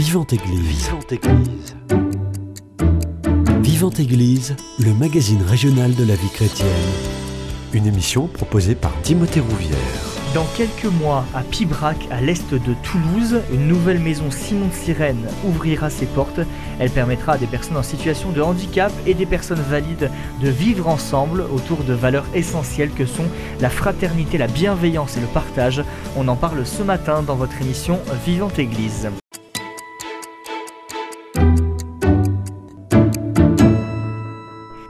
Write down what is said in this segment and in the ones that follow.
Vivante Église. Vivante Église. Vivante Église, le magazine régional de la vie chrétienne. Une émission proposée par Timothée Rouvière. Dans quelques mois, à Pibrac, à l'est de Toulouse, une nouvelle maison Simon Sirène ouvrira ses portes. Elle permettra à des personnes en situation de handicap et des personnes valides de vivre ensemble autour de valeurs essentielles que sont la fraternité, la bienveillance et le partage. On en parle ce matin dans votre émission Vivante Église.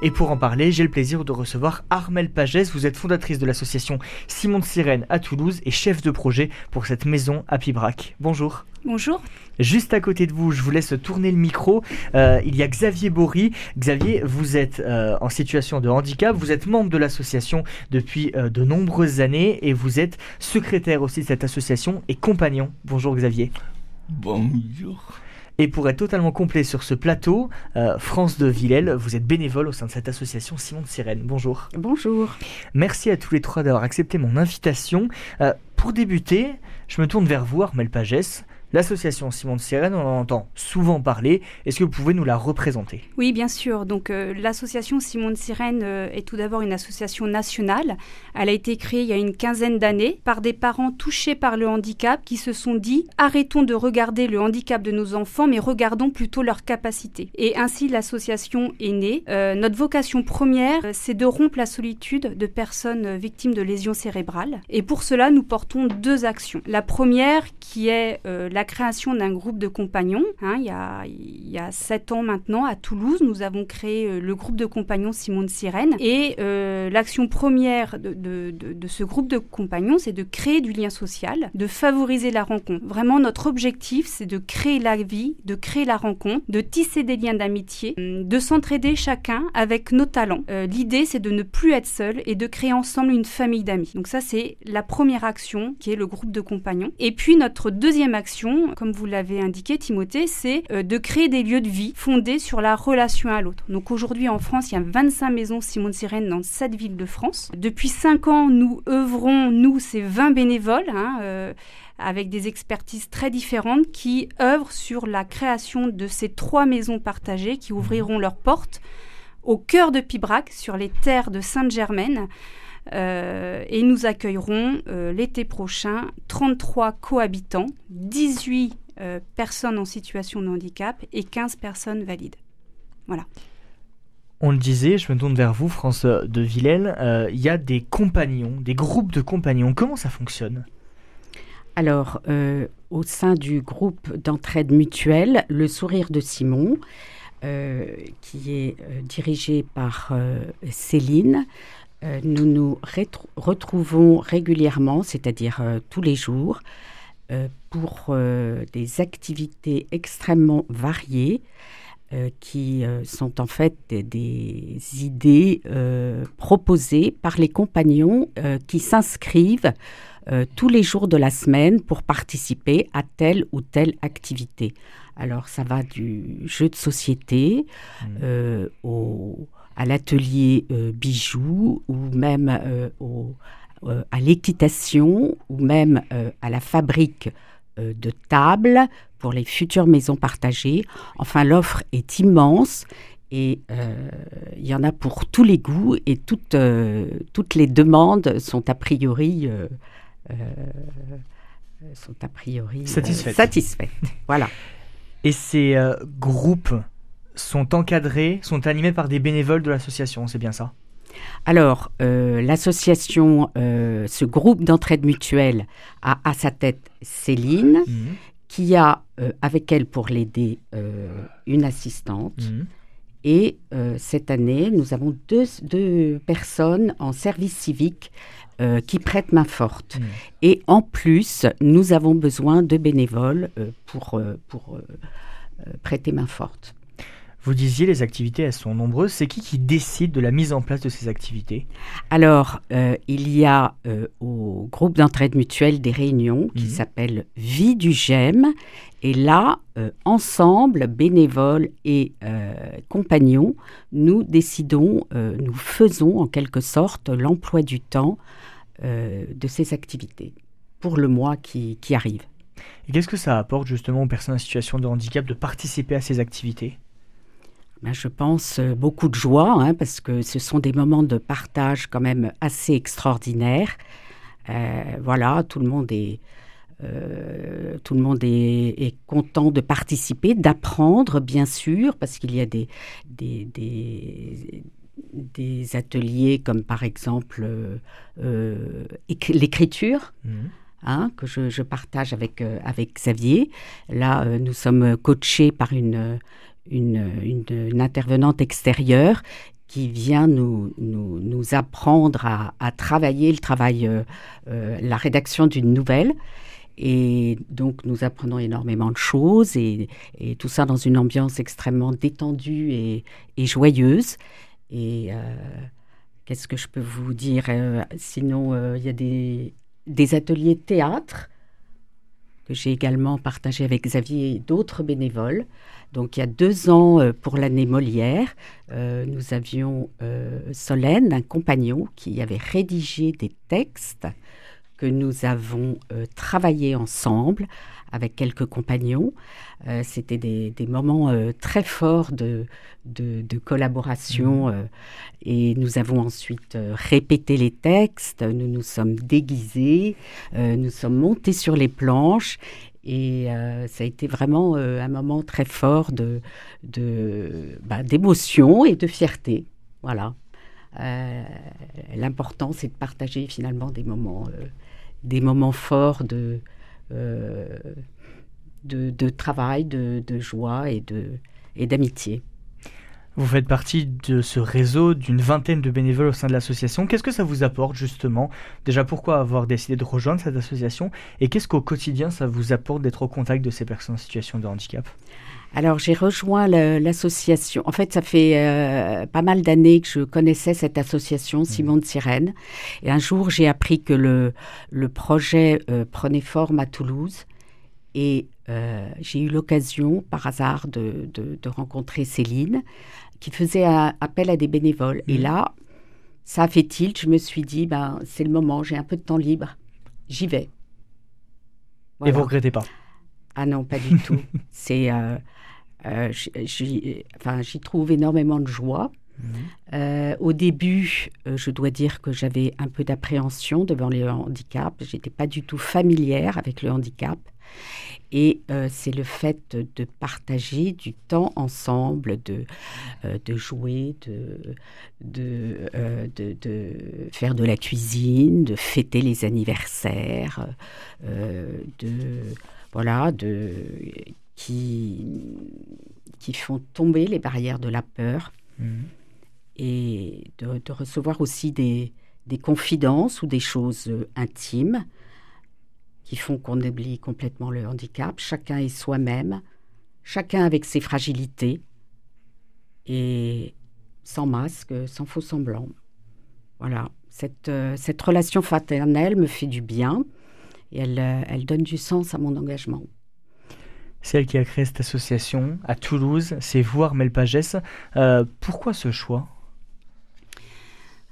Et pour en parler, j'ai le plaisir de recevoir Armel Pagès. Vous êtes fondatrice de l'association Simon de Sirène à Toulouse et chef de projet pour cette maison à Pibrac. Bonjour. Bonjour. Juste à côté de vous, je vous laisse tourner le micro. Euh, il y a Xavier Bory. Xavier, vous êtes euh, en situation de handicap, vous êtes membre de l'association depuis euh, de nombreuses années et vous êtes secrétaire aussi de cette association et compagnon. Bonjour Xavier. Bonjour. Et pour être totalement complet sur ce plateau, euh, France de Villèle, vous êtes bénévole au sein de cette association Simon de Sirène. Bonjour. Bonjour. Merci à tous les trois d'avoir accepté mon invitation. Euh, pour débuter, je me tourne vers vous, Armel Pagès. L'association Simon de Sirène, on en entend souvent parler. Est-ce que vous pouvez nous la représenter? Oui, bien sûr. Donc, euh, l'association Simon de Sirène euh, est tout d'abord une association nationale. Elle a été créée il y a une quinzaine d'années par des parents touchés par le handicap qui se sont dit arrêtons de regarder le handicap de nos enfants, mais regardons plutôt leurs capacités. Et ainsi, l'association est née. Euh, notre vocation première, c'est de rompre la solitude de personnes victimes de lésions cérébrales. Et pour cela, nous portons deux actions. La première, qui est la la création d'un groupe de compagnons. Hein, il, y a, sept ans maintenant, à Toulouse, nous avons créé euh, le groupe de compagnons Simone Sirène. Et euh, l'action première de, ce groupe de compagnons, c'est de créer du lien social, de favoriser la rencontre. Vraiment, notre objectif, c'est de créer la vie, de créer la rencontre, de tisser des liens d'amitié, de s'entraider chacun avec nos talents. Euh, l'idée, c'est de ne plus être seul et de créer ensemble une famille d'amis. Donc ça, c'est la première action qui est le groupe de compagnons. Et puis notre deuxième action, comme vous l'avez indiqué Timothée, c'est euh, de créer des lieux de vie fondés sur la relation à l'autre. Donc aujourd'hui en France, il y a 25 maisons Simone Sirène dans 7 villes de France. Depuis 5 ans, nous œuvrons, nous, c'est 20 bénévoles. Hein, euh, avec des expertises très différentes qui œuvrent sur la création de ces trois maisons partagées qui ouvriront leurs portes au cœur de Pibrac, sur les terres de Sainte-Germaine. Euh, et nous accueillerons euh, l'été prochain 33 cohabitants, 18 euh, personnes en situation de handicap et 15 personnes valides. Voilà. On le disait, je me tourne vers vous, France de Villèle, il y a des compagnons, des groupes de compagnons. Comment ça fonctionne? Alors, au sein du groupe d'entraide mutuelle, le sourire de Simon, qui est dirigé par Céline, euh, nous nous retrouvons régulièrement, c'est-à-dire euh, tous les jours, euh, pour des activités extrêmement variées qui sont en fait des, idées proposées par les compagnons qui s'inscrivent tous les jours de la semaine pour participer à telle ou telle activité. Alors ça va du jeu de société mmh. au à l'atelier euh, bijoux ou même euh, euh, à l'équitation ou même à la fabrique de tables pour les futures maisons partagées. Enfin, l'offre est immense et il y en a pour tous les goûts et toutes, toutes les demandes sont a priori, sont a priori satisfaites. satisfaites. voilà. Et ces groupes sont encadrés, sont animés par des bénévoles de l'association, c'est bien ça? Alors, euh, l'association, euh, ce groupe d'entraide mutuelle a à sa tête Céline, mhm. qui a euh, avec elle pour l'aider une assistante. Mhm. Et cette année, nous avons deux, personnes en service civique qui prêtent main forte. Mhm. Et en plus, nous avons besoin de bénévoles pour, pour prêter main forte. Vous disiez les activités, elles sont nombreuses. C'est qui qui décide de la mise en place de ces activités? Alors, euh, il y a euh, au groupe d'entraide mutuelle des réunions qui mhm. s'appelle Vie du GEM. Et là, euh, ensemble, bénévoles et compagnons, nous décidons, nous faisons en quelque sorte l'emploi du temps de ces activités pour le mois qui arrive. Et qu'est-ce que ça apporte justement aux personnes en situation de handicap de participer à ces activités? Ben, je pense euh, beaucoup de joie, hein, parce que ce sont des moments de partage quand même assez extraordinaires. Euh, voilà, tout le monde est, euh, tout le monde est, content de participer, d'apprendre, bien sûr, parce qu'il y a des, des, des, ateliers comme par exemple l'écriture. Mmh. Hein, que je, je, partage avec, avec Xavier. Là, nous sommes coachés par une, une, intervenante extérieure qui vient nous, nous, apprendre à, travailler le travail, euh, euh, la rédaction d'une nouvelle. Et donc, nous apprenons énormément de choses et, tout ça dans une ambiance extrêmement détendue et, joyeuse. Et euh, qu'est-ce que je peux vous dire Sinon, il y a des, des ateliers de théâtre que j'ai également partagé avec Xavier et d'autres bénévoles. Donc il y a deux ans, euh, pour l'année Molière, euh, nous avions euh, Solène, un compagnon, qui avait rédigé des textes que nous avons travaillés ensemble avec quelques compagnons. C'était des, moments très forts de, de, collaboration mmh. et nous avons ensuite répété les textes, nous nous sommes déguisés, nous sommes montés sur les planches et euh, ça a été vraiment euh, un moment très fort de, bah, d'émotion et de fierté. Voilà. Euh, l'important, c'est de partager finalement des moments, des moments forts de, de, travail, de, joie et, de, et d'amitié. Vous faites partie de ce réseau d'une vingtaine de bénévoles au sein de l'association. Qu'est-ce que ça vous apporte justement? Déjà, pourquoi avoir décidé de rejoindre cette association? Et qu'est-ce qu'au quotidien ça vous apporte d'être au contact de ces personnes en situation de handicap? Alors j'ai rejoint l'association. En fait, ça fait euh, pas mal d'années que je connaissais cette association, mmh. Simon de Sirène. Et un jour, j'ai appris que le, le projet euh, prenait forme à Toulouse. Et euh, j'ai eu l'occasion, par hasard, de, de, rencontrer Céline, qui faisait appel à des bénévoles. Et mmh. là, ça a fait tilt. Je me suis dit, ben, c'est le moment, j'ai un peu de temps libre, j'y vais. Et vous regrettez pas? Ah non, pas du tout. C'est, euh, euh, enfin, j'y trouve énormément de joie. Mmh. au début, je dois dire que j'avais un peu d'appréhension devant les handicaps. J'étais pas du tout familière avec le handicap. Et euh, c'est le fait de, partager du temps ensemble, de, euh, de jouer, de, euh, de, de, faire de la cuisine, de fêter les anniversaires, de, voilà, de, qui, qui font tomber les barrières de la peur mmh. et de, recevoir aussi des, des confidences ou des choses intimes qui font qu'on oublie complètement le handicap. Chacun est soi-même, chacun avec ses fragilités et sans masque, sans faux semblant. Voilà, cette, euh, cette relation fraternelle me fait du bien et elle, euh, elle donne du sens à mon engagement. Celle qui a créé cette association à Toulouse, c'est vous, Armel Pagès. Euh, pourquoi ce choix?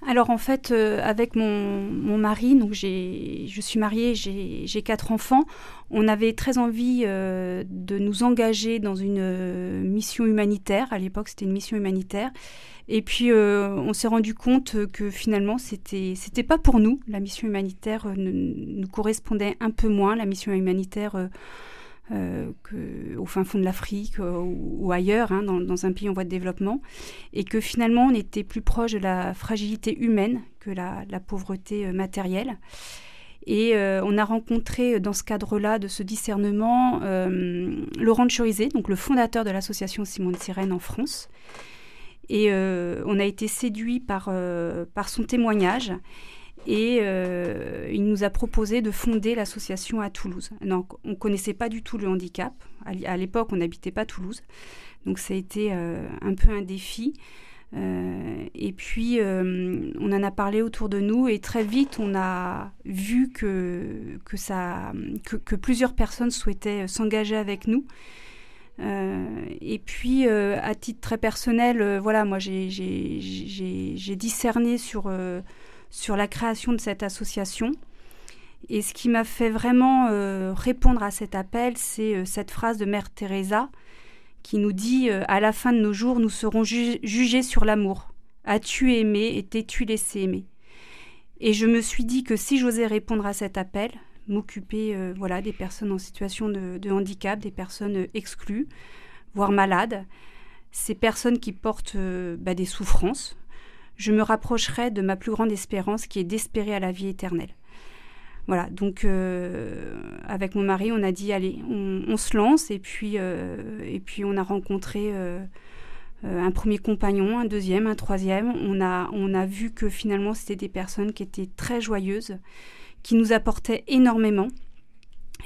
Alors en fait, euh, avec mon, mari, donc je suis mariée, j'ai quatre enfants, on avait très envie euh, de nous engager dans une mission humanitaire. À l'époque, c'était une mission humanitaire. Et puis, on s'est rendu compte que finalement, c'était c'était pas pour nous. La mission humanitaire nous correspondait un peu moins. La mission humanitaire euh, au fin fond de l'Afrique euh, ou, ailleurs, hein, dans, un pays en voie de développement, et que finalement on était plus proche de la fragilité humaine que la, pauvreté euh, matérielle. Et on a rencontré dans ce cadre-là, de ce discernement, Laurent de donc le fondateur de l'association Simone Sirène en France. Et on a été séduit par, par son témoignage. Et euh, il nous a proposé de fonder l'association à Toulouse. Donc, on ne connaissait pas du tout le handicap. À l'époque, on n'habitait pas Toulouse. Donc, ça a été euh, un peu un défi. Euh, et puis, on en a parlé autour de nous et très vite, on a vu que, que, ça, que, plusieurs personnes souhaitaient s'engager avec nous. et puis, à titre très personnel, voilà, moi, j'ai discerné sur sur la création de cette association. Et ce qui m'a fait vraiment répondre à cet appel, c'est cette phrase de Mère Teresa qui nous dit À la fin de nos jours, nous serons jugés sur l'amour. As-tu aimé et t'es-tu laissé aimer? Et je me suis dit que si j'osais répondre à cet appel, m'occuper voilà, des personnes en situation de, handicap, des personnes exclues, voire malades, ces personnes qui portent bah, des souffrances, je me rapprocherai de ma plus grande espérance qui est d'espérer à la vie éternelle. Voilà, donc euh, avec mon mari, on a dit allez, on, se lance et puis, euh, et puis on a rencontré euh, un premier compagnon, un deuxième, un troisième. On a, on a vu que finalement c'était des personnes qui étaient très joyeuses, qui nous apportaient énormément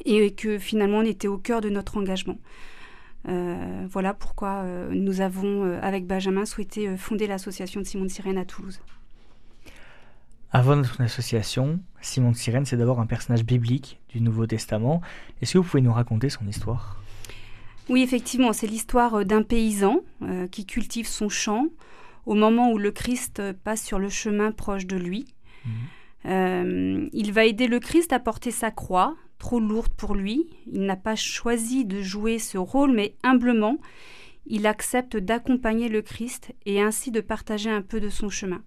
et que finalement on était au cœur de notre engagement. Euh, voilà pourquoi euh, nous avons, euh, avec Benjamin, souhaité fonder l'association de Simon de Sirène à Toulouse. Avant notre association, Simon de Sirène, c'est d'abord un personnage biblique du Nouveau Testament. Est-ce que vous pouvez nous raconter son histoire? Oui, effectivement, c'est l'histoire d'un paysan qui cultive son champ au moment où le Christ passe sur le chemin proche de lui. Mmh. il va aider le Christ à porter sa croix trop lourde pour lui. Il n'a pas choisi de jouer ce rôle, mais humblement, il accepte d'accompagner le Christ et ainsi de partager un peu de son chemin.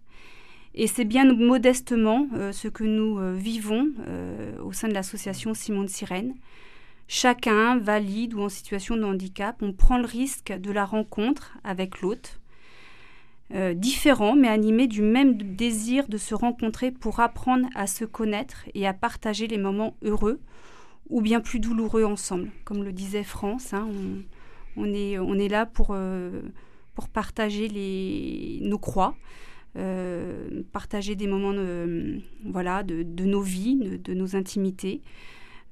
Et c'est bien modestement euh, ce que nous euh, vivons euh, au sein de l'association Simon de Sirène. Chacun, valide ou en situation de handicap, on prend le risque de la rencontre avec l'autre, différent mais animé du même désir de se rencontrer pour apprendre à se connaître et à partager les moments heureux ou bien plus douloureux ensemble. Comme le disait France, hein, on, est, on est là pour, euh, pour partager les, nos croix, euh, partager des moments de, voilà, de, nos vies, de nos intimités.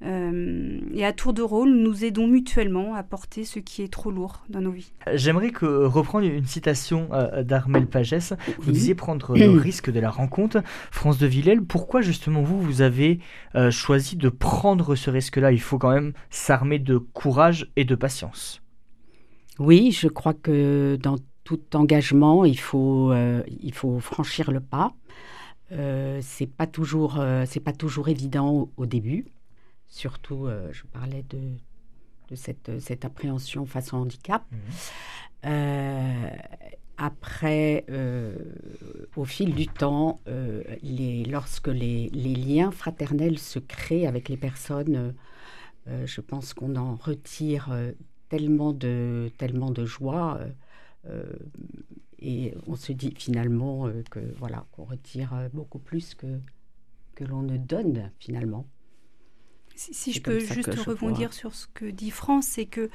Euh, et à tour de rôle, nous aidons mutuellement à porter ce qui est trop lourd dans nos vies. J'aimerais que, reprendre une citation euh, d'Armel Pagès. Vous disiez prendre le risque de la rencontre. France de Villèle, pourquoi justement vous, vous avez euh, choisi de prendre ce risque-là? Il faut quand même s'armer de courage et de patience. Oui, je crois que dans tout engagement, il faut, il faut franchir le pas. Euh, c'est pas toujours, c'est pas toujours évident au début. Surtout, euh, je parlais de, cette, cette, appréhension face au handicap. Mmh. Euh, après, euh, au fil du temps, les, lorsque les, les, liens fraternels se créent avec les personnes, je pense qu'on en retire tellement, de, tellement de joie. et on se dit finalement que voilà qu'on retire beaucoup plus que, que l'on ne donne finalement. Si, je peux juste rebondir sur ce que dit France, c'est que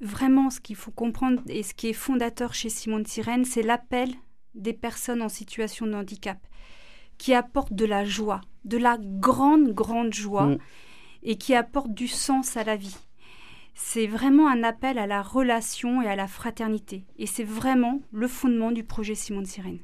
vraiment ce qu'il faut comprendre et ce qui est fondateur chez Simon de Sirène, c'est l'appel des personnes en situation de handicap qui apporte de la joie, de la grande, grande joie mm. et qui apporte du sens à la vie. C'est vraiment un appel à la relation et à la fraternité. Et c'est vraiment le fondement du projet Simon de Sirène.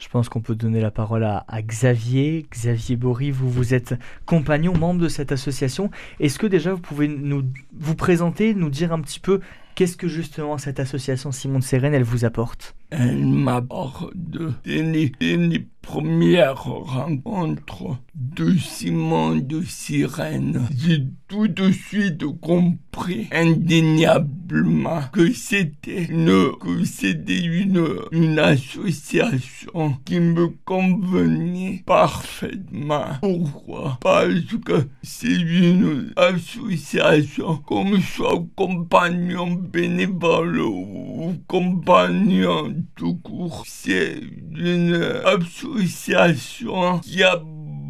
Je pense qu'on peut donner la parole à, Xavier. Xavier Bory, vous, vous êtes compagnon, membre de cette association. Est-ce que déjà vous pouvez nous vous présenter, nous dire un petit peu qu'est-ce que justement cette association Simon de Sérène, elle vous apporte? Elle m'apporte des, des premières rencontres de Simon de Sirène. J'ai tout de suite compris indéniablement que c'était une, que c'était une, une association qui me convenait parfaitement. Pourquoi? Parce que c'est une association comme soit compagnon bénévole ou compagnon tout court. C'est une association qui a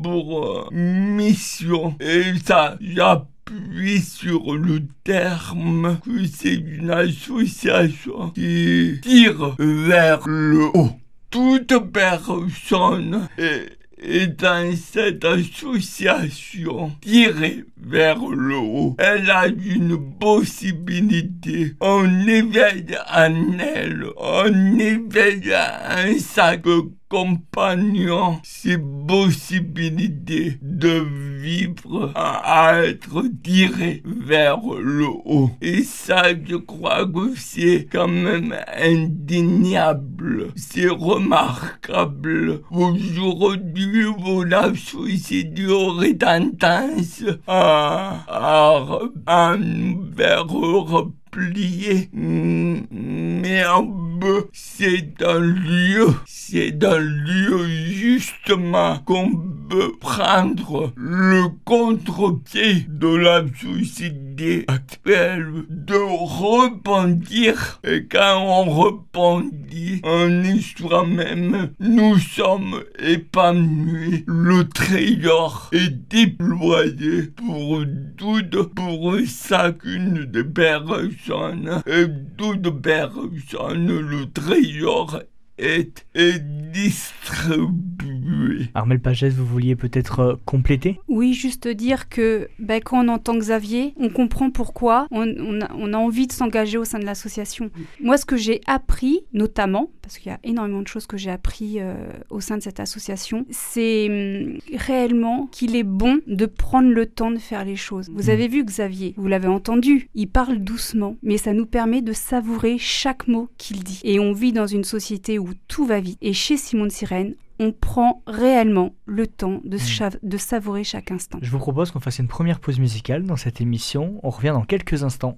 pour mission et ça j'appuie sur le terme que c'est une association qui tire vers le haut. Toute personne est et dans cette association tirée vers le haut, elle a une possibilité. On éveille en elle, on éveille un sac accompagnant ces possibilités de vivre à être tiré vers le haut. Et ça, je crois que c'est quand même indéniable. C'est remarquable. Aujourd'hui, la société aurait tendance à, à, à, vers replier. Mais c'est un lieu, c'est un lieu justement qu'on peut prendre le contre-pied de la société actuelle, de rebondir. Et quand on rebondit, on est soi-même, nous sommes épanouis. Le trésor est déployé pour toutes, pour chacune des personnes et toute personne le trésor est distribué. Armel Pagès, vous vouliez peut-être euh, compléter? Oui, juste dire que ben, quand on entend Xavier, on comprend pourquoi on, on, a, on a, envie de s'engager au sein de l'association. Moi, ce que j'ai appris, notamment, parce qu'il y a énormément de choses que j'ai appris euh, au sein de cette association, c'est hum, réellement qu'il est bon de prendre le temps de faire les choses. Vous mmh. avez vu Xavier, vous l'avez entendu, il parle doucement, mais ça nous permet de savourer chaque mot qu'il dit. Et on vit dans une société où tout va vite. Et chez Simone Sirène, on prend réellement le temps de, mmh. de, savourer chaque instant. Je vous propose qu'on fasse une première pause musicale dans cette émission. On revient dans quelques instants.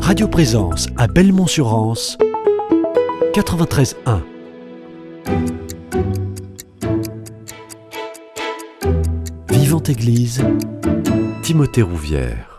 Radio Présence à Belmont-sur-Anse 93.1 Vivante Église Timothée Rouvière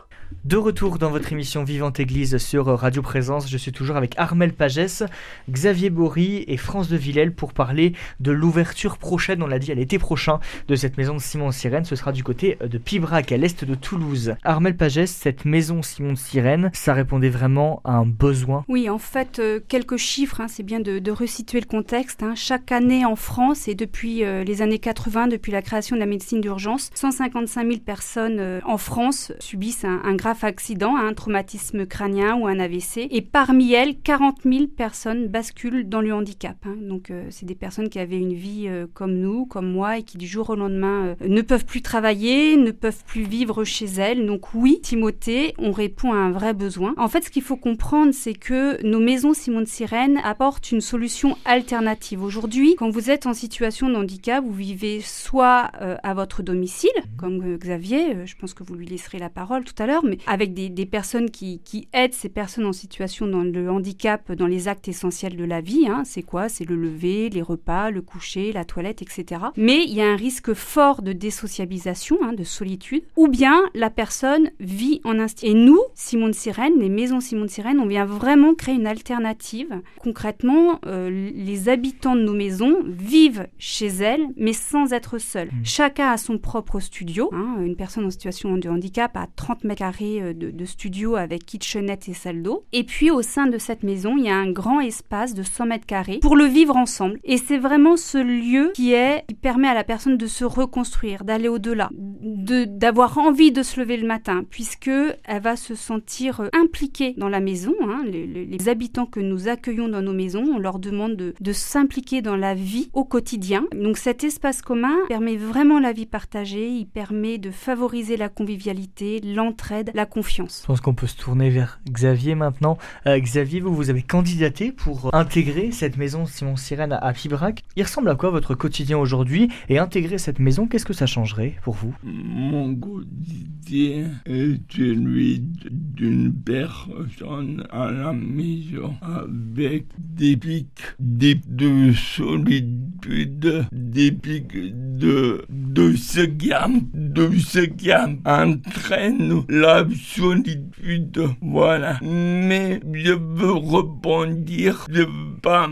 de retour dans votre émission Vivante Église sur Radio Présence, je suis toujours avec Armel Pagès, Xavier Bory et France de Villèle pour parler de l'ouverture prochaine, on l'a dit à l'été prochain, de cette maison de Simon de Sirène. Ce sera du côté de Pibrac, à l'est de Toulouse. Armel Pagès, cette maison Simon de Sirène, ça répondait vraiment à un besoin Oui, en fait, euh, quelques chiffres, hein, c'est bien de, resituer le contexte. Hein. Chaque année en France et depuis euh, les années 80, depuis la création de la médecine d'urgence, 155 000 personnes euh, en France subissent un grave accident, un traumatisme crânien ou un AVC. Et parmi elles, 40 000 personnes basculent dans le handicap. Hein. Donc, euh, c'est des personnes qui avaient une vie euh, comme nous, comme moi, et qui du jour au lendemain euh, ne peuvent plus travailler, ne peuvent plus vivre chez elles. Donc, oui, Timothée, on répond à un vrai besoin. En fait, ce qu'il faut comprendre, c'est que nos maisons Simone Sirène apportent une solution alternative. Aujourd'hui, quand vous êtes en situation de handicap, vous vivez soit à votre domicile, comme Xavier, je pense que vous lui laisserez la parole tout à l'heure, mais avec des, personnes qui, aident ces personnes en situation dans le handicap dans les actes essentiels de la vie. Hein. C'est quoi? C'est le lever, les repas, le coucher, la toilette, etc. Mais il y a un risque fort de désociabilisation, hein, de solitude, ou bien la personne vit en institution. Et nous, Simon de Sirène, les maisons Simon de Sirène, on vient vraiment créer une alternative. Concrètement, euh, les habitants de nos maisons vivent chez elles, mais sans être seuls. Mmh. Chacun a son propre studio. Hein. Une personne en situation de handicap a 30 mètres carrés euh, de, studio avec kitchenette et salle d'eau. Et puis au sein de cette maison, il y a un grand espace de 100 mètres carrés pour le vivre ensemble. Et c'est vraiment ce lieu qui est qui permet à la personne de se reconstruire, d'aller au-delà, de d'avoir envie de se lever le matin, puisque elle va se sentir euh, impliquée dans la maison. Hein. Les, habitants que nous accueillons dans nos maisons, on leur demande de, de s'impliquer dans la vie au quotidien. Donc cet espace commun permet vraiment la vie partagée. Il permet de favoriser la convivialité, l'entraide, la confiance. Je pense qu'on peut se tourner vers Xavier maintenant. Euh, Xavier, vous, vous avez candidaté pour intégrer cette maison Simon Sirène à Pibrac. Il ressemble à quoi votre quotidien aujourd'hui? Et intégrer cette maison, qu'est-ce que ça changerait pour vous? Mon quotidien est celui d'une personne à la maison avec des pics, des de solitude, des pics de, de ce gamme, de ce gamme entraîne la solitude. Voilà. Mais je veux rebondir, je veux pas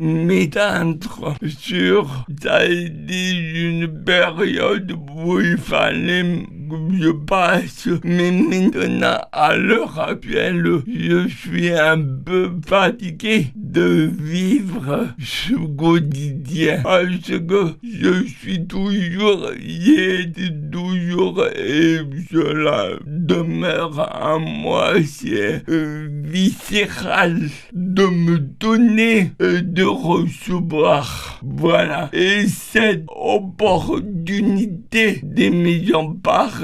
m'éteindre sur ça a été une période où il fallait je passe, mais maintenant, à l'heure actuelle, je suis un peu fatigué de vivre ce quotidien parce que je suis toujours, j'ai toujours et cela demeure à moi, c'est euh, viscéral de me donner et de recevoir. Voilà. Et cette opportunité des millions par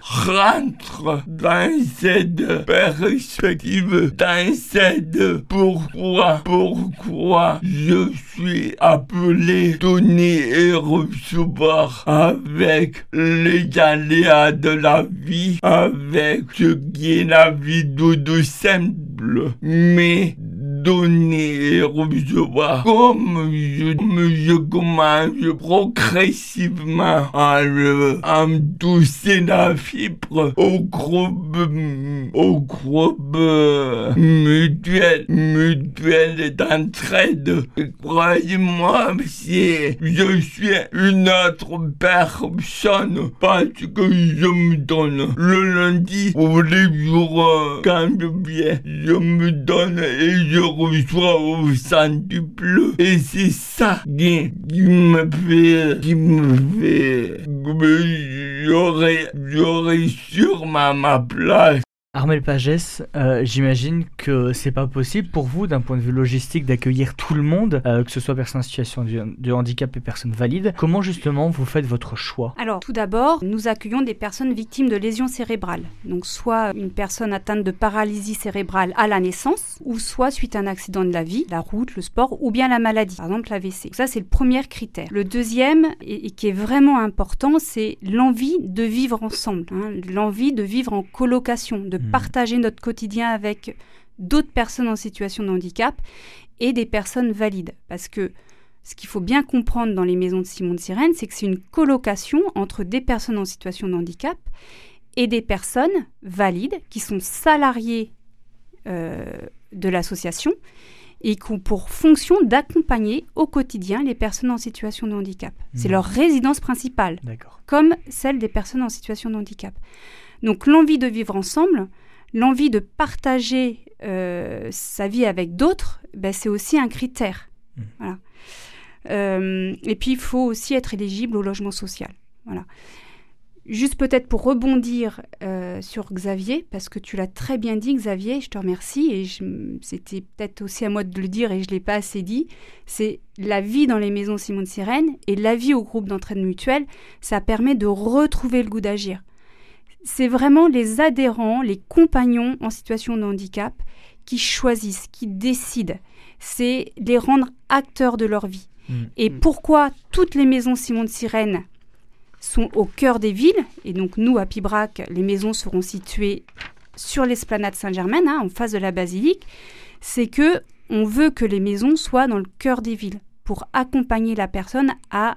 rentre dans cette perspective, dans cette pourquoi, pourquoi je suis appelé donner et recevoir avec les aléas de la vie, avec ce qui est la vie de simple, mais donner et recevoir comme je, commence progressivement à, me toucher la fibre au groupe, au groupe mutuel, mutuel d'entraide. Croyez-moi, si je suis une autre personne parce que je me donne le lundi ou les jours quand je viens, je me donne et je reçois au sein du bleu. Et c'est ça qui, me fait, qui me fait, j'aurais, j'aurais ma, ma place Armel Pagès, euh, j'imagine que c'est pas possible pour vous, d'un point de vue logistique, d'accueillir tout le monde, euh, que ce soit personnes en situation de, handicap et personnes valides. Comment justement vous faites votre choix? Alors, tout d'abord, nous accueillons des personnes victimes de lésions cérébrales. Donc, soit une personne atteinte de paralysie cérébrale à la naissance, ou soit suite à un accident de la vie, la route, le sport, ou bien la maladie, par exemple l'AVC. Ça, c'est le premier critère. Le deuxième, et, qui est vraiment important, c'est l'envie de vivre ensemble, hein, l'envie de vivre en colocation, de mmh. partager notre quotidien avec d'autres personnes en situation de handicap et des personnes valides. Parce que ce qu'il faut bien comprendre dans les maisons de Simon de Sirène, c'est que c'est une colocation entre des personnes en situation de handicap et des personnes valides qui sont salariées euh, de l'association et qui ont pour fonction d'accompagner au quotidien les personnes en situation de handicap. C'est mmh. leur résidence principale, comme celle des personnes en situation de handicap. Donc l'envie de vivre ensemble, l'envie de partager euh, sa vie avec d'autres, ben, c'est aussi un critère. Mmh. Euh, et puis il faut aussi être éligible au logement social. Voilà. Juste peut-être pour rebondir euh, sur Xavier, parce que tu l'as très bien dit, Xavier, je te remercie, et c'était peut-être aussi à moi de le dire et je ne l'ai pas assez dit, c'est la vie dans les maisons Simone Sirène et la vie au groupe d'entraide mutuelle, ça permet de retrouver le goût d'agir. C'est vraiment les adhérents, les compagnons en situation de handicap qui choisissent, qui décident. C'est les rendre acteurs de leur vie. Mmh. Et pourquoi toutes les maisons Simone Sirène sont au cœur des villes. Et donc, nous, à Pibrac, les maisons seront situées sur l'esplanade Saint-Germain, hein, en face de la basilique. C'est que on veut que les maisons soient dans le cœur des villes pour accompagner la personne à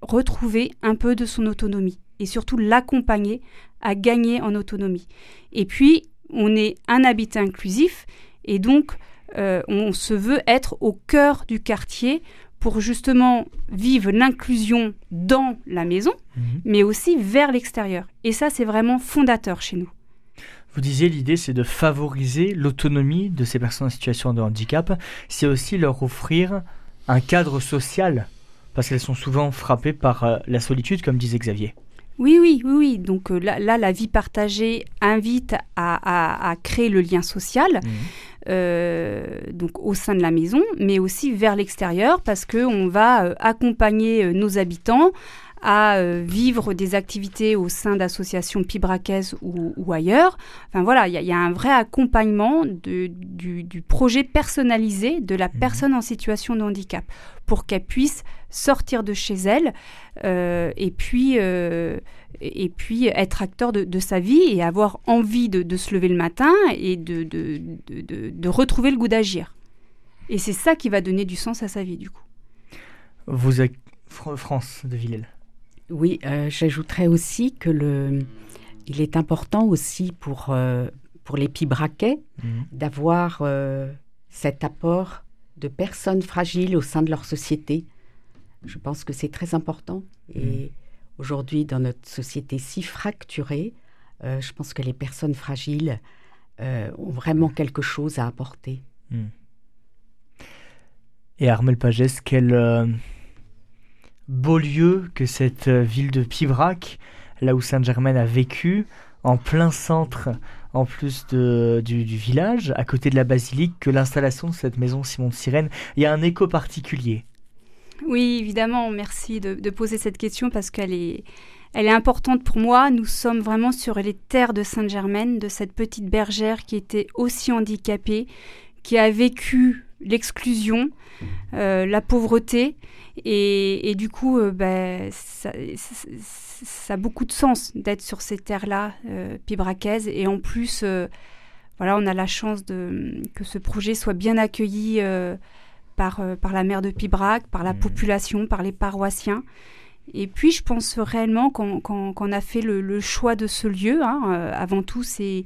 retrouver un peu de son autonomie et surtout l'accompagner à gagner en autonomie. Et puis, on est un habitat inclusif et donc euh, on se veut être au cœur du quartier pour justement vivre l'inclusion dans la maison, mhm. mais aussi vers l'extérieur. Et ça, c'est vraiment fondateur chez nous. Vous disiez l'idée c'est de favoriser l'autonomie de ces personnes en situation de handicap, c'est aussi leur offrir un cadre social, parce qu'elles sont souvent frappées par euh, la solitude, comme disait Xavier. Oui, oui, oui, oui. Donc euh, là, la vie partagée invite à, créer le lien social. Mhm. Euh, donc au sein de la maison, mais aussi vers l'extérieur, parce qu'on va euh, accompagner nos habitants à vivre des activités au sein d'associations pibraquaises ou, ailleurs. Enfin voilà, il y, a un vrai accompagnement du, projet personnalisé de la mhm. personne en situation de handicap pour qu'elle puisse sortir de chez elle et puis et puis être acteur de, sa vie et avoir envie de, se lever le matin et de, de retrouver le goût d'agir. Et c'est ça qui va donner du sens à sa vie, du coup. Vous êtes France de Villèle. Oui, euh, j'ajouterais aussi que le, il est important aussi pour, euh, pour les pibraquets mhm. d'avoir euh, cet apport de personnes fragiles au sein de leur société. Je pense que c'est très important. Et mhm. Aujourd'hui, dans notre société si fracturée, euh, je pense que les personnes fragiles euh, ont vraiment quelque chose à apporter. Hmm. Et Armel Pagès, quel euh, beau lieu que cette ville de Pibrac, là où Saint-Germain a vécu, en plein centre, en plus de, du, du, village, à côté de la basilique, que l'installation de cette maison Simon de Sirène. Il y a un écho particulier. Oui, évidemment, merci de, poser cette question parce qu'elle est, importante pour moi. Nous sommes vraiment sur les terres de Sainte-Germaine, de cette petite bergère qui était aussi handicapée, qui a vécu l'exclusion, euh, la pauvreté. Et, du coup, euh, ben, ça, a beaucoup de sens d'être sur ces terres-là, euh. Et en plus, voilà, on a la chance de, que ce projet soit bien accueilli euh, par, la mère de Pibrac, par la mmh. population, par les paroissiens. Et puis, je pense réellement qu'on a fait le, choix de ce lieu, hein, euh, avant tout, c'est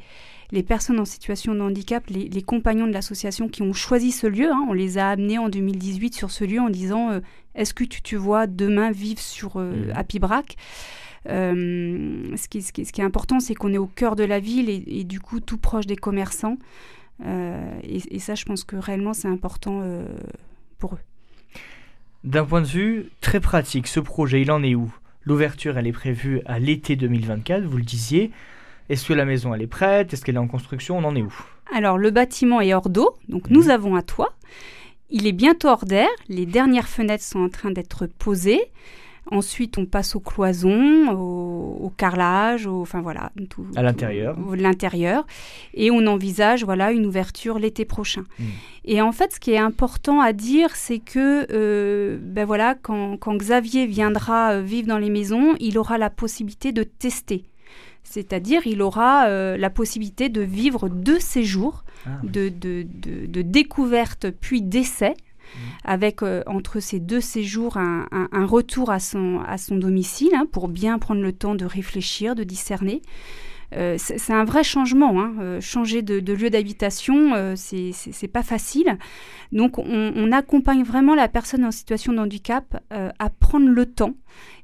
les personnes en situation de handicap, les, compagnons de l'association qui ont choisi ce lieu. Hein. on les a amenés en 2018 sur ce lieu en disant euh, Est-ce que tu te vois demain vivre sur, mmh. à Pibrac? Ce, qui, ce, qui, est important, c'est qu'on est au cœur de la ville et, du coup tout proche des commerçants. Euh, et, ça, je pense que réellement, c'est important euh, pour eux. D'un point de vue très pratique, ce projet, il en est où? L'ouverture, elle est prévue à l'été 2024, vous le disiez. Est-ce que la maison, elle est prête? Est-ce qu'elle est en construction? On en est où? Alors, le bâtiment est hors d'eau, donc nous mhm. avons un toit. Il est bientôt hors d'air. Les dernières fenêtres sont en train d'être posées. Ensuite, on passe aux cloisons, au, carrelage, enfin voilà, tout, à l'intérieur. L'intérieur, et on envisage voilà une ouverture l'été prochain. Hmm. Et en fait, ce qui est important à dire, c'est que euh, ben voilà, quand, Xavier viendra euh, vivre dans les maisons, il aura la possibilité de tester. C'est-à-dire, il aura euh, la possibilité de vivre deux séjours Ah, oui. de, de- de- de découverte puis d'essai, avec euh, entre ces deux séjours un, retour à son, à son domicile hein, pour bien prendre le temps de réfléchir, de discerner. Euh, c'est un vrai changement. hein. Euh, changer de, lieu d'habitation, euh, c'est c'est- pas facile. Donc, on, accompagne vraiment la personne en situation de handicap à prendre le temps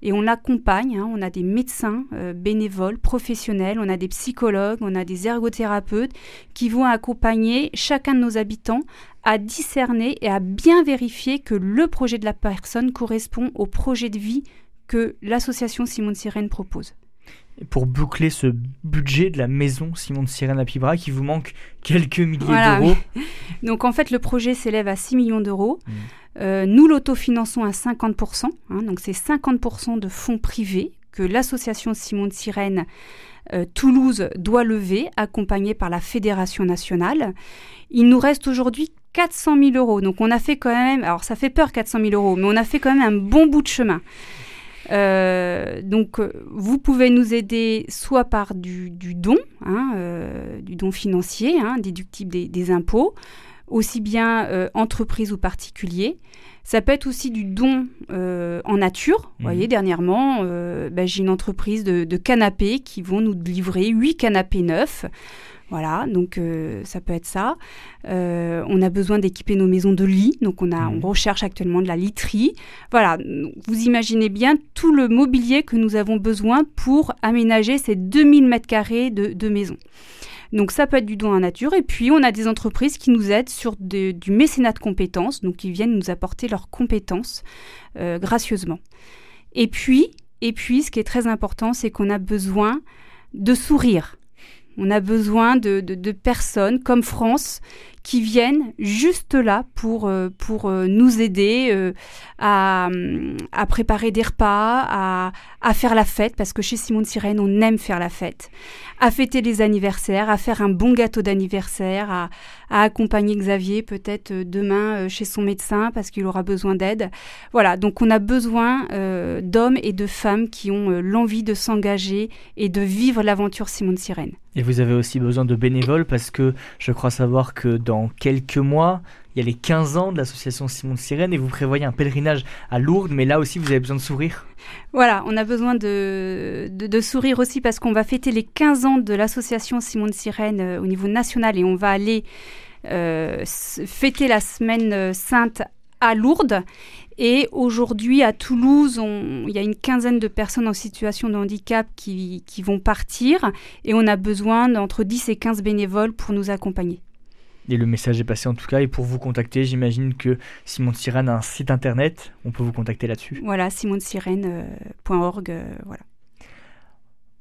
et on l'accompagne. hein. On a des médecins bénévoles, professionnels, on a des psychologues, on a des ergothérapeutes qui vont accompagner chacun de nos habitants à discerner et à bien vérifier que le projet de la personne correspond au projet de vie que l'association Simone Sirène propose. Pour boucler ce budget de la maison Simon de Sirène à Pibrac, il vous manque quelques milliers Voilà, d'euros. Donc en fait, le projet s'élève à 6 millions d'euros. Mmh. Euh, nous l'autofinançons à 50%. hein, donc c'est 50% de fonds privés que l'association Simon de Sirène euh, Toulouse doit lever, accompagnée par la Fédération nationale. Il nous reste aujourd'hui 400 000 euros. Donc on a fait quand même, alors ça fait peur 400 000 euros, mais on a fait quand même un bon bout de chemin. Euh, donc, euh, vous pouvez nous aider soit par du, du don, hein, euh, du don financier, hein, déductible des, des impôts, aussi bien euh, entreprise ou particulier. Ça peut être aussi du don en nature. Vous Mhm. voyez, dernièrement, ben, j'ai une entreprise de, de canapés qui vont nous livrer 8 canapés neufs. Voilà, donc euh, ça peut être ça. Euh, on a besoin d'équiper nos maisons de lits, donc on, a, on recherche actuellement de la literie. Voilà, vous imaginez bien tout le mobilier que nous avons besoin pour aménager ces 2000 mètres carrés de, de maison. Donc ça peut être du don en nature. Et puis on a des entreprises qui nous aident sur de- du mécénat de compétences, donc qui viennent nous apporter leurs compétences euh, gracieusement. Et puis, et puis, ce qui est très important, c'est qu'on a besoin de sourire. On a besoin de, personnes comme France qui viennent juste là pour, euh, pour euh, nous aider euh, à, à préparer des repas, à, à faire la fête, parce que chez Simone Sirène, on aime faire la fête, à fêter les anniversaires, à faire un bon gâteau d'anniversaire, à, accompagner Xavier peut-être demain chez son médecin parce qu'il aura besoin d'aide. Voilà, donc on a besoin d'hommes et de femmes qui ont l'envie de s'engager et de vivre l'aventure Simone Sirène. Et vous avez aussi besoin de bénévoles parce que je crois savoir que quelques mois, il y a les 15 ans de l'association Simon de Sirène et vous prévoyez un pèlerinage à Lourdes, mais là aussi vous avez besoin de sourire. Voilà, on a besoin de, de, de sourire aussi parce qu'on va fêter les 15 ans de l'association Simone Sirène euh, au niveau national et on va aller euh, fêter la semaine euh, sainte à Lourdes. Et aujourd'hui, à Toulouse, il y a une quinzaine de personnes en situation de handicap qui vont partir et on a besoin d'entre 10 et 15 bénévoles pour nous accompagner. Et le message est passé en tout cas. Et pour vous contacter, j'imagine que Simon de Sirène a un site internet. On peut vous contacter là-dessus. Voilà, simonesirène.org. euh, voilà.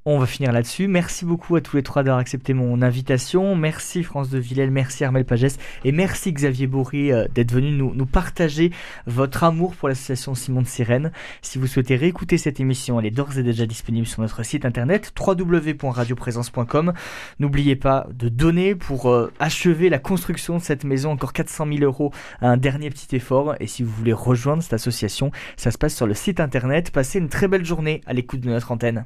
On va finir là-dessus. Merci beaucoup à tous les trois d'avoir accepté mon invitation. Merci France de Villèle, merci Armel Pagès et merci Xavier Bourri euh, d'être venu nous, partager votre amour pour l'association Simon de Sirène. Si vous souhaitez réécouter cette émission, elle est d'ores et déjà disponible sur notre site internet www.radioprésence.com. N'oubliez pas de donner pour euh, achever la construction de cette maison, encore 400 000 euros, un dernier petit effort. Et si vous voulez rejoindre cette association, ça se passe sur le site internet. Passez une très belle journée à l'écoute de notre antenne.